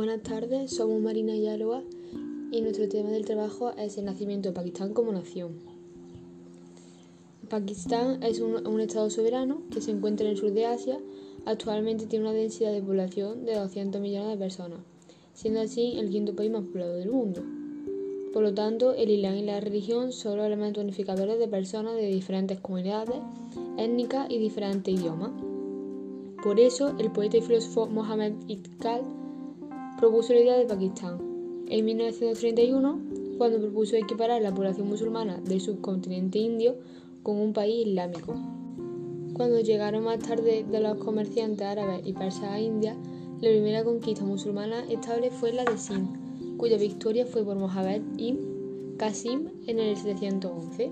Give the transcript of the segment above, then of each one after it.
Buenas tardes, somos Marina y Aloa y nuestro tema del trabajo es el nacimiento de Pakistán como nación. Pakistán es un, un, estado soberano que se encuentra en el sur de Asia. Actualmente tiene una densidad de población de 200 millones de personas, siendo así el quinto país más poblado del mundo. Por lo tanto, el Islam y la religión son los elementos unificadores de personas de diferentes comunidades étnicas y diferentes idiomas. Por eso, el poeta y filósofo Mohammed Iqbal propuso la idea de Pakistán. En 1931, cuando propuso equiparar la población musulmana del subcontinente indio con un país islámico. Cuando llegaron más tarde de los comerciantes árabes y persas a India, la primera conquista musulmana estable fue la de Sindh, cuya victoria fue por Mohammed ibn Qasim en el 711.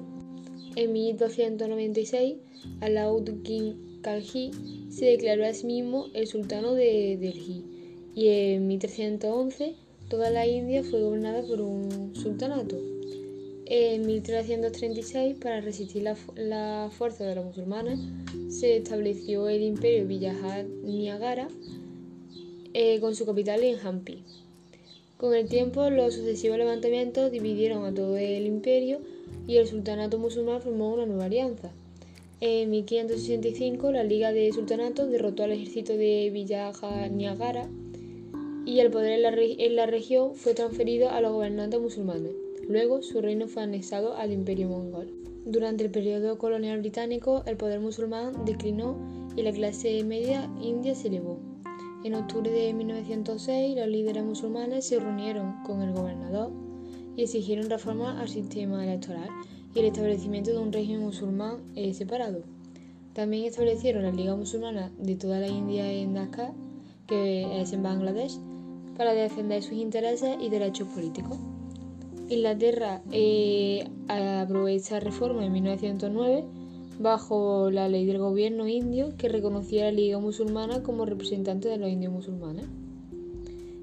En 1296, Alauddin Khalji se declaró a sí mismo el sultano de Delhi y en 1311 toda la India fue gobernada por un sultanato. En 1336, para resistir la, la fuerza de los musulmanes, se estableció el imperio Vijayanagar eh, con su capital en Hampi. Con el tiempo, los sucesivos levantamientos dividieron a todo el imperio y el sultanato musulmán formó una nueva alianza. En 1565, la Liga de Sultanatos derrotó al ejército de Vijayanagar y el poder en la, región fue transferido a los gobernantes musulmanes. Luego, su reino fue anexado al imperio mongol. Durante el periodo colonial británico, el poder musulmán declinó y la clase media india se elevó. En octubre de 1906, los líderes musulmanes se reunieron con el gobernador y exigieron reformas al sistema electoral y el establecimiento de un régimen musulmán eh, separado. También establecieron la Liga Musulmana de toda la India en Dhaka, que es en Bangladesh, para defender sus intereses y derechos políticos. Inglaterra eh, aprobó esta reforma en 1909 bajo la ley del gobierno indio que reconocía a la Liga Musulmana como representante de los indios musulmanes.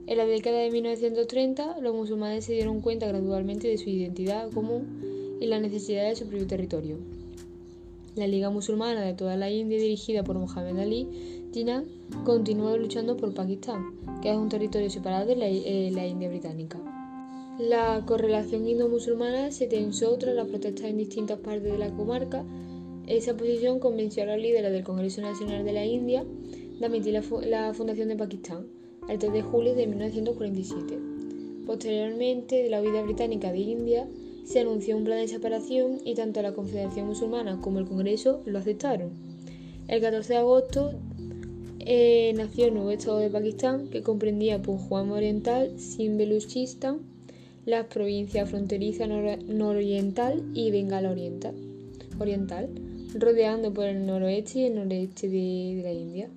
En la década de 1930, los musulmanes se dieron cuenta gradualmente de su identidad común y la necesidad de su propio territorio. La Liga Musulmana de toda la India, dirigida por Mohammed Ali Jinnah, continuó luchando por Pakistán, que es un territorio separado de la, eh, la India británica. La correlación indo-musulmana se tensó tras las protestas en distintas partes de la comarca. Esa posición convenció a los líderes del Congreso Nacional de la India de admitir la, la fundación de Pakistán el 3 de julio de 1947. Posteriormente, de la huida británica de India, se anunció un plan de separación y tanto la Confederación Musulmana como el Congreso lo aceptaron. El 14 de agosto eh, nació el nuevo Estado de Pakistán que comprendía Punjab Oriental, sin Beluchistan, las provincias fronterizas nor nororiental y Bengala Oriental, oriental, rodeando por el noroeste y el noreste de, de la India.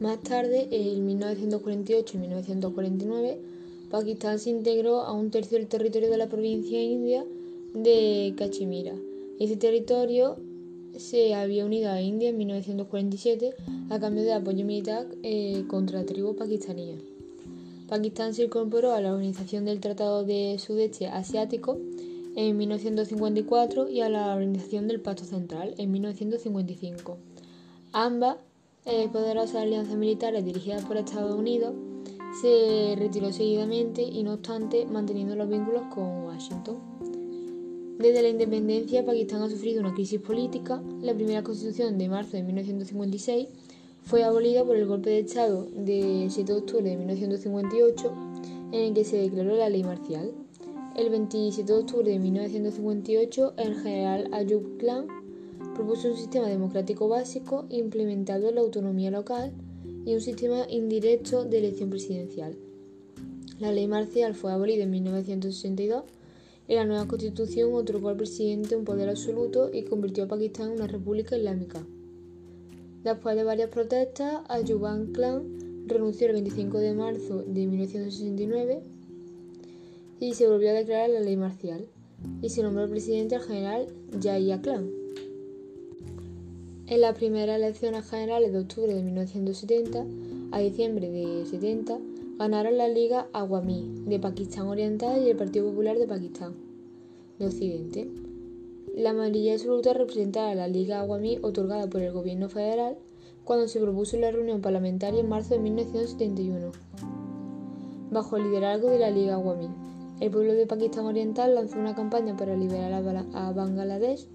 Más tarde, en 1948 y 1949, Pakistán se integró a un tercio del territorio de la provincia india de Cachemira. Ese territorio se había unido a India en 1947 a cambio de apoyo militar eh, contra tribu pakistaní. Pakistán se incorporó a la Organización del Tratado de Sudeste Asiático en 1954 y a la Organización del Pacto Central en 1955. Ambas eh, poderosas alianzas militares dirigidas por Estados Unidos se retiró seguidamente y no obstante manteniendo los vínculos con Washington. Desde la independencia, Pakistán ha sufrido una crisis política. La primera constitución de marzo de 1956 fue abolida por el golpe de Estado del 7 de octubre de 1958, en el que se declaró la ley marcial. El 27 de octubre de 1958, el general Ayub Khan propuso un sistema democrático básico implementado en la autonomía local y un sistema indirecto de elección presidencial. La ley marcial fue abolida en 1962 y la nueva constitución otorgó al presidente un poder absoluto y convirtió a Pakistán en una república islámica. Después de varias protestas, Ayuban Khan renunció el 25 de marzo de 1969 y se volvió a declarar la ley marcial y se nombró presidente al general Yahya Khan. En las primeras elecciones generales de octubre de 1970 a diciembre de 70 ganaron la Liga Awami de Pakistán Oriental y el Partido Popular de Pakistán de Occidente. La mayoría absoluta representaba la Liga Awami otorgada por el gobierno federal cuando se propuso la reunión parlamentaria en marzo de 1971. bajo el liderazgo de la Liga Awami. El pueblo de Pakistán Oriental lanzó una campaña para liberar a Bangladesh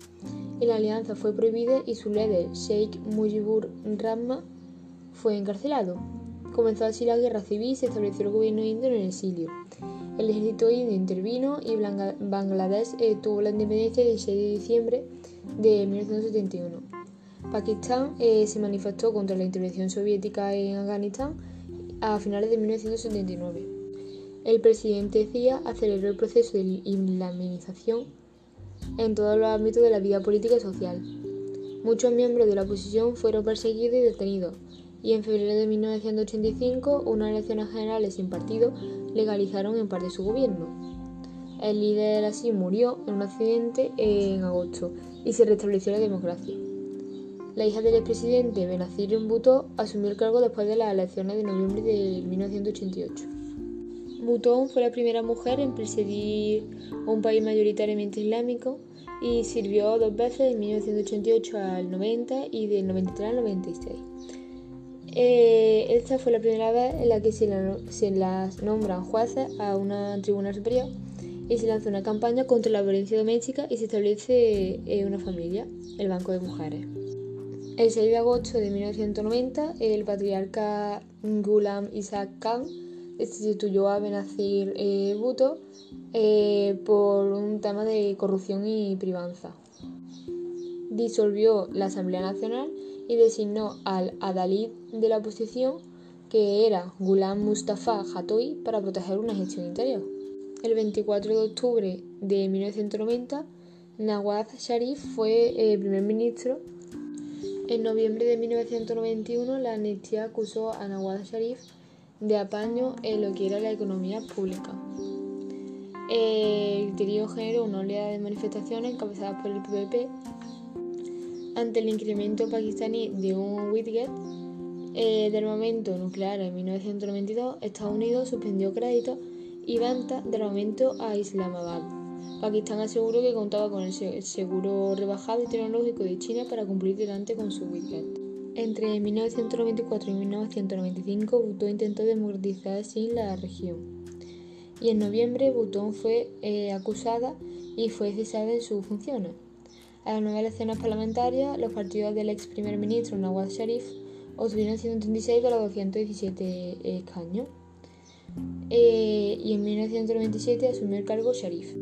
y la alianza fue prohibida y su líder, Sheikh Mujibur Rahman, fue encarcelado. Comenzó así la guerra civil y se estableció el gobierno indio en el exilio. El ejército indio intervino y Bangladesh eh, tuvo la independencia el 16 de diciembre de 1971. Pakistán eh, se manifestó contra la intervención soviética en Afganistán a finales de 1979. El presidente Zia aceleró el proceso de islamización en todos los ámbitos de la vida política y social. Muchos miembros de la oposición fueron perseguidos y detenidos, y en febrero de 1985 unas elecciones generales sin partido legalizaron en parte su gobierno. El líder así murió en un accidente en agosto y se restableció la democracia. La hija del expresidente Benazir Bhutto asumió el cargo después de las elecciones de noviembre de 1988. Bhutto fue la primera mujer en presidir un país mayoritariamente islámico y sirvió dos veces de 1988 al 90 y del 93 al 96. Eh, esta fue la primera vez en la que se, las nombran jueces a una tribuna superior y se lanza una campaña contra la violencia doméstica y se establece eh, una familia, el Banco de Mujeres. El 6 de agosto de 1990, el patriarca Ghulam Isaac Khan destituyó a Benazir eh, Bhutto eh, por un tema de corrupción y privanza. Disolvió la Asamblea Nacional y designó al adalid de la oposición, que era Ghulam Mustafa Jatoi, para proteger una gestión interior. El 24 de octubre de 1990, Nawaz Sharif fue eh, primer ministro. En noviembre de 1991, la amnistía acusó a Nawaz Sharif de apaño en lo que era la economía pública. El griterío generó una oleada de manifestaciones encabezadas por el PPP ante el incremento pakistaní de un widget eh, de armamento nuclear en 1992, Estados Unidos suspendió créditos y ventas de armamento a Islamabad. Pakistán aseguró que contaba con el seguro rebajado y tecnológico de China para cumplir delante con su widget. Entre 1994 y 1995, Butón intentó democratizar así la región. Y en noviembre, Butón fue eh, acusada y fue cesada en sus funciones. A las nueve elecciones parlamentarias, los partidos del ex primer ministro Nawaz Sharif obtuvieron 136 de los 217 escaños. Eh, y en 1997 asumió el cargo Sharif.